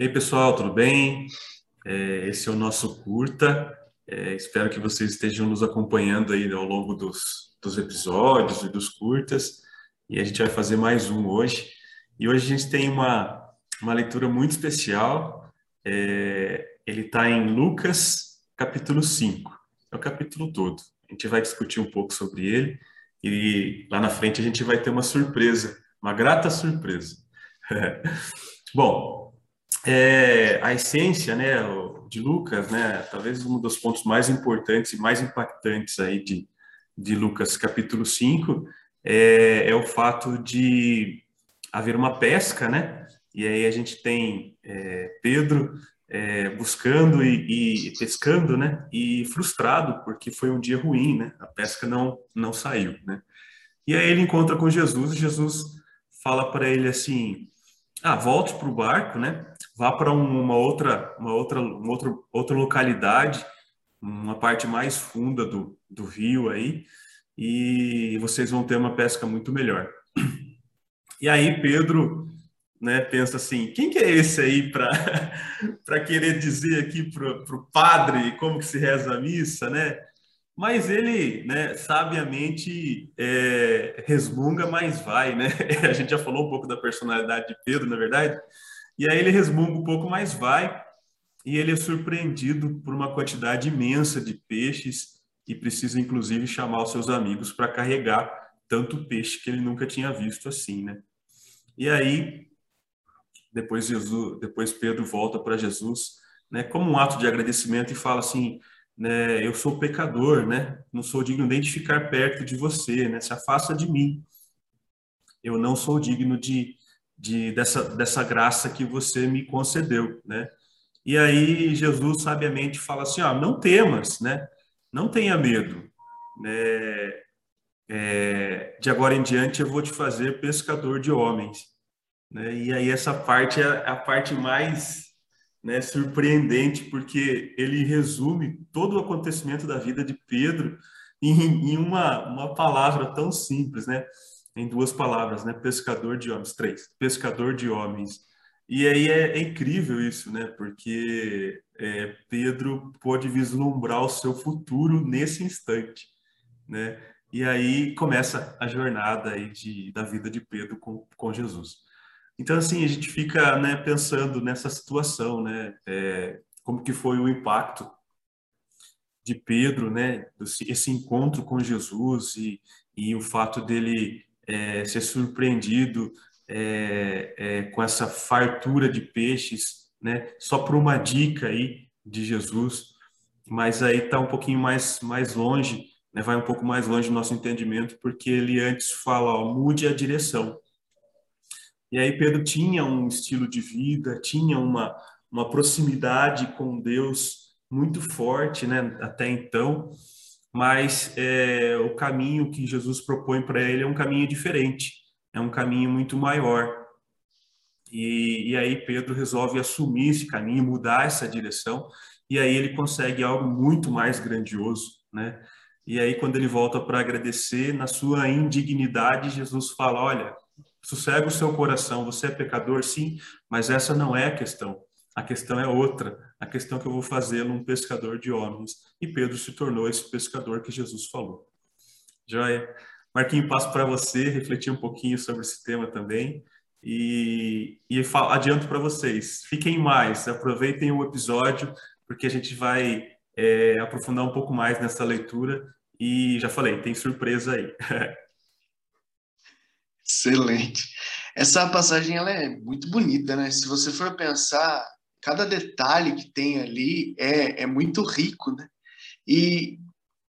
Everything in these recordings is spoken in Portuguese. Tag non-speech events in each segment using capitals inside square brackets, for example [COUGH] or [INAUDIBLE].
E aí, pessoal, tudo bem? É, esse é o nosso curta. É, espero que vocês estejam nos acompanhando aí ao longo dos, dos episódios e dos curtas. E a gente vai fazer mais um hoje. E hoje a gente tem uma, uma leitura muito especial. É, ele está em Lucas, capítulo 5. É o capítulo todo. A gente vai discutir um pouco sobre ele. E lá na frente a gente vai ter uma surpresa, uma grata surpresa. [LAUGHS] Bom, é, a essência, né, de Lucas, né, talvez um dos pontos mais importantes e mais impactantes aí de, de Lucas capítulo 5 é, é o fato de haver uma pesca, né, e aí a gente tem é, Pedro é, buscando e, e, pescando, né, e frustrado porque foi um dia ruim, né, a pesca não, não saiu, né, e aí ele encontra com Jesus e Jesus fala para ele assim, ah, volte para o barco, né? Vá para uma outra, uma outra, uma outra, outra localidade, uma parte mais funda do, do rio aí, e vocês vão ter uma pesca muito melhor. E aí Pedro, né, pensa assim, quem que é esse aí para [LAUGHS] para querer dizer aqui para o padre como que se reza a missa, né? Mas ele, né, sabiamente é, resmunga, mas vai, né? [LAUGHS] A gente já falou um pouco da personalidade de Pedro, na verdade. E aí ele resmunga um pouco, mas vai. E ele é surpreendido por uma quantidade imensa de peixes e precisa, inclusive, chamar os seus amigos para carregar tanto peixe que ele nunca tinha visto assim, né? E aí, depois Jesus, depois Pedro volta para Jesus, né, como um ato de agradecimento e fala assim: né, eu sou pecador, né? Não sou digno nem de ficar perto de você, né? Se afasta de mim. Eu não sou digno de, de dessa, dessa graça que você me concedeu, né? E aí Jesus sabiamente fala assim, ó, não temas, né? Não tenha medo, né? É, de agora em diante eu vou te fazer pescador de homens, né? E aí essa parte é a parte mais né, surpreendente, porque ele resume todo o acontecimento da vida de Pedro em, em uma, uma palavra tão simples, né? Em duas palavras, né? Pescador de homens, três, pescador de homens. E aí é, é incrível isso, né? Porque é, Pedro pôde vislumbrar o seu futuro nesse instante, né? E aí começa a jornada aí de, da vida de Pedro com, com Jesus. Então, assim, a gente fica né, pensando nessa situação, né? É, como que foi o impacto de Pedro, né? Esse encontro com Jesus e, e o fato dele é, ser surpreendido é, é, com essa fartura de peixes, né? Só por uma dica aí de Jesus, mas aí está um pouquinho mais mais longe, né? Vai um pouco mais longe do nosso entendimento, porque ele antes fala, ó, mude a direção. E aí Pedro tinha um estilo de vida, tinha uma, uma proximidade com Deus muito forte, né, até então, mas é, o caminho que Jesus propõe para ele é um caminho diferente, é um caminho muito maior. E, e aí Pedro resolve assumir esse caminho, mudar essa direção, e aí ele consegue algo muito mais grandioso, né? E aí quando ele volta para agradecer, na sua indignidade, Jesus fala: olha, sossega o seu coração, você é pecador, sim, mas essa não é a questão. A questão é outra. A questão é que eu vou fazê-lo um pescador de homens. E Pedro se tornou esse pescador que Jesus falou. Joia. Marquinho, passo para você refletir um pouquinho sobre esse tema também. E, e adianto para vocês, fiquem mais, aproveitem o episódio, porque a gente vai é, aprofundar um pouco mais nessa leitura. E já falei, tem surpresa aí. [LAUGHS] Excelente. Essa passagem ela é muito bonita, né? Se você for pensar, cada detalhe que tem ali é, é muito rico, né? E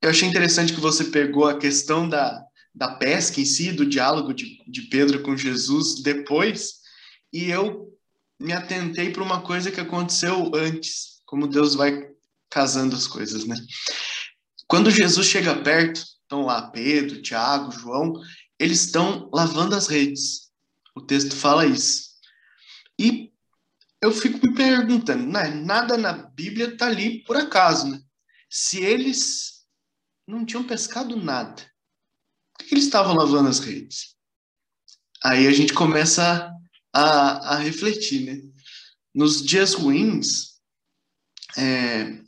eu achei interessante que você pegou a questão da, da pesca em si, do diálogo de, de Pedro com Jesus depois, e eu me atentei para uma coisa que aconteceu antes, como Deus vai casando as coisas, né? Quando Jesus chega perto, estão lá Pedro, Tiago, João, eles estão lavando as redes. O texto fala isso. E eu fico me perguntando, né? nada na Bíblia está ali por acaso, né? Se eles não tinham pescado nada, por que eles estavam lavando as redes? Aí a gente começa a, a refletir, né? nos dias ruins, é,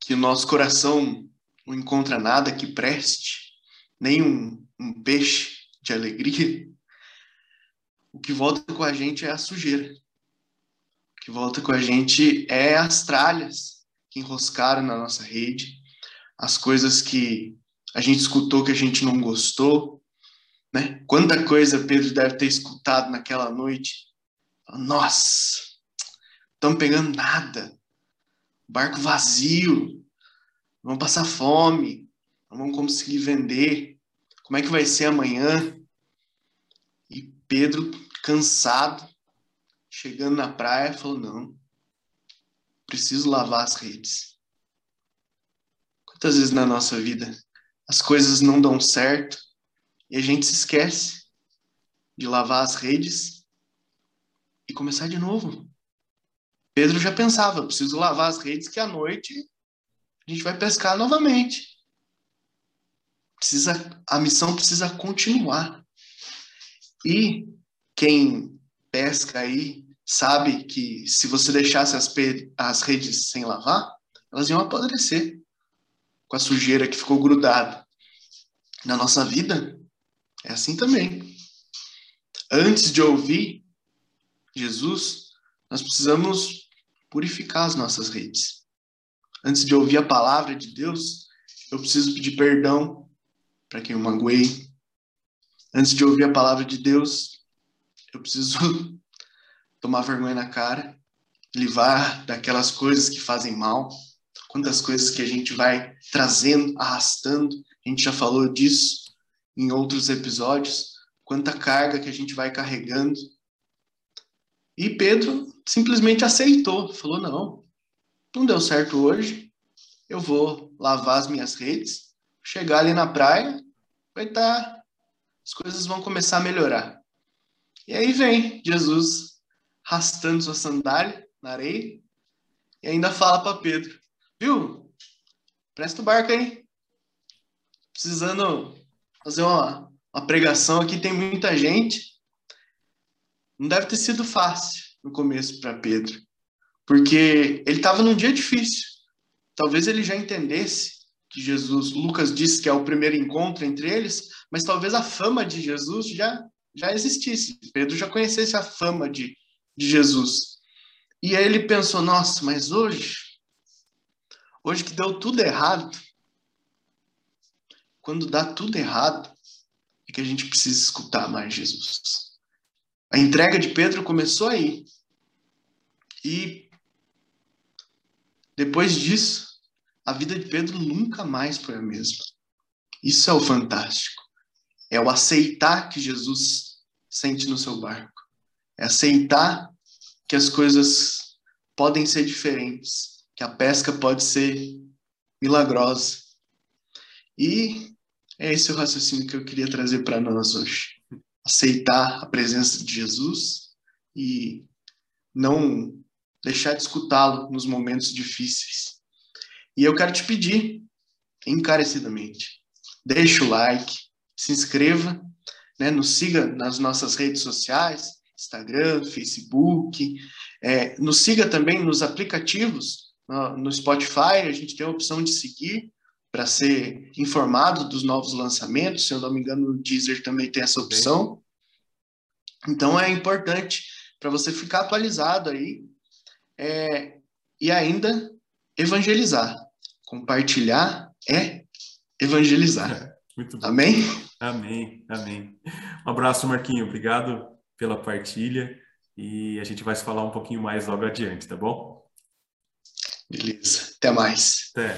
que o nosso coração não encontra nada que preste, nem um, um peixe de alegria, o que volta com a gente é a sujeira. Que volta com a gente é as tralhas que enroscaram na nossa rede, as coisas que a gente escutou que a gente não gostou, né? Quanta coisa Pedro deve ter escutado naquela noite. Nossa, estão pegando nada, barco vazio, vamos passar fome, não vamos conseguir vender. Como é que vai ser amanhã? E Pedro, cansado, chegando na praia, falou: Não, preciso lavar as redes. Quantas vezes na nossa vida as coisas não dão certo e a gente se esquece de lavar as redes e começar de novo? Pedro já pensava: preciso lavar as redes que à noite a gente vai pescar novamente. Precisa, a missão precisa continuar. E quem pesca aí sabe que se você deixasse as, as redes sem lavar, elas iam apodrecer com a sujeira que ficou grudada. Na nossa vida, é assim também. Antes de ouvir Jesus, nós precisamos purificar as nossas redes. Antes de ouvir a palavra de Deus, eu preciso pedir perdão para quem eu magoei. Antes de ouvir a palavra de Deus, eu preciso tomar vergonha na cara, livrar daquelas coisas que fazem mal. Quantas coisas que a gente vai trazendo, arrastando. A gente já falou disso em outros episódios. Quanta carga que a gente vai carregando. E Pedro simplesmente aceitou, falou: não, não deu certo hoje, eu vou lavar as minhas redes, chegar ali na praia, vai estar. Tá, as coisas vão começar a melhorar. E aí vem Jesus arrastando sua sandália na areia e ainda fala para Pedro: Viu? Presta o barco aí. Precisando fazer uma, uma pregação aqui, tem muita gente. Não deve ter sido fácil no começo para Pedro, porque ele estava num dia difícil. Talvez ele já entendesse que Jesus, Lucas disse que é o primeiro encontro entre eles, mas talvez a fama de Jesus já já existisse. Pedro já conhecesse a fama de, de Jesus. E aí ele pensou: nossa, mas hoje, hoje que deu tudo errado, quando dá tudo errado, é que a gente precisa escutar mais Jesus. A entrega de Pedro começou aí. E depois disso, a vida de Pedro nunca mais foi a mesma. Isso é o fantástico. É o aceitar que Jesus sente no seu barco. É aceitar que as coisas podem ser diferentes, que a pesca pode ser milagrosa. E é esse o raciocínio que eu queria trazer para nós hoje. Aceitar a presença de Jesus e não deixar de escutá-lo nos momentos difíceis. E eu quero te pedir, encarecidamente, deixa o like, se inscreva, né, nos siga nas nossas redes sociais, Instagram, Facebook, é, nos siga também nos aplicativos, no, no Spotify, a gente tem a opção de seguir para ser informado dos novos lançamentos, se eu não me engano, no Deezer também tem essa opção. Então é importante para você ficar atualizado aí é, e ainda evangelizar. Compartilhar é evangelizar. [LAUGHS] Muito bom. Amém? Amém, amém. Um abraço, Marquinho. Obrigado pela partilha e a gente vai se falar um pouquinho mais logo adiante, tá bom? Beleza. Até mais. Até.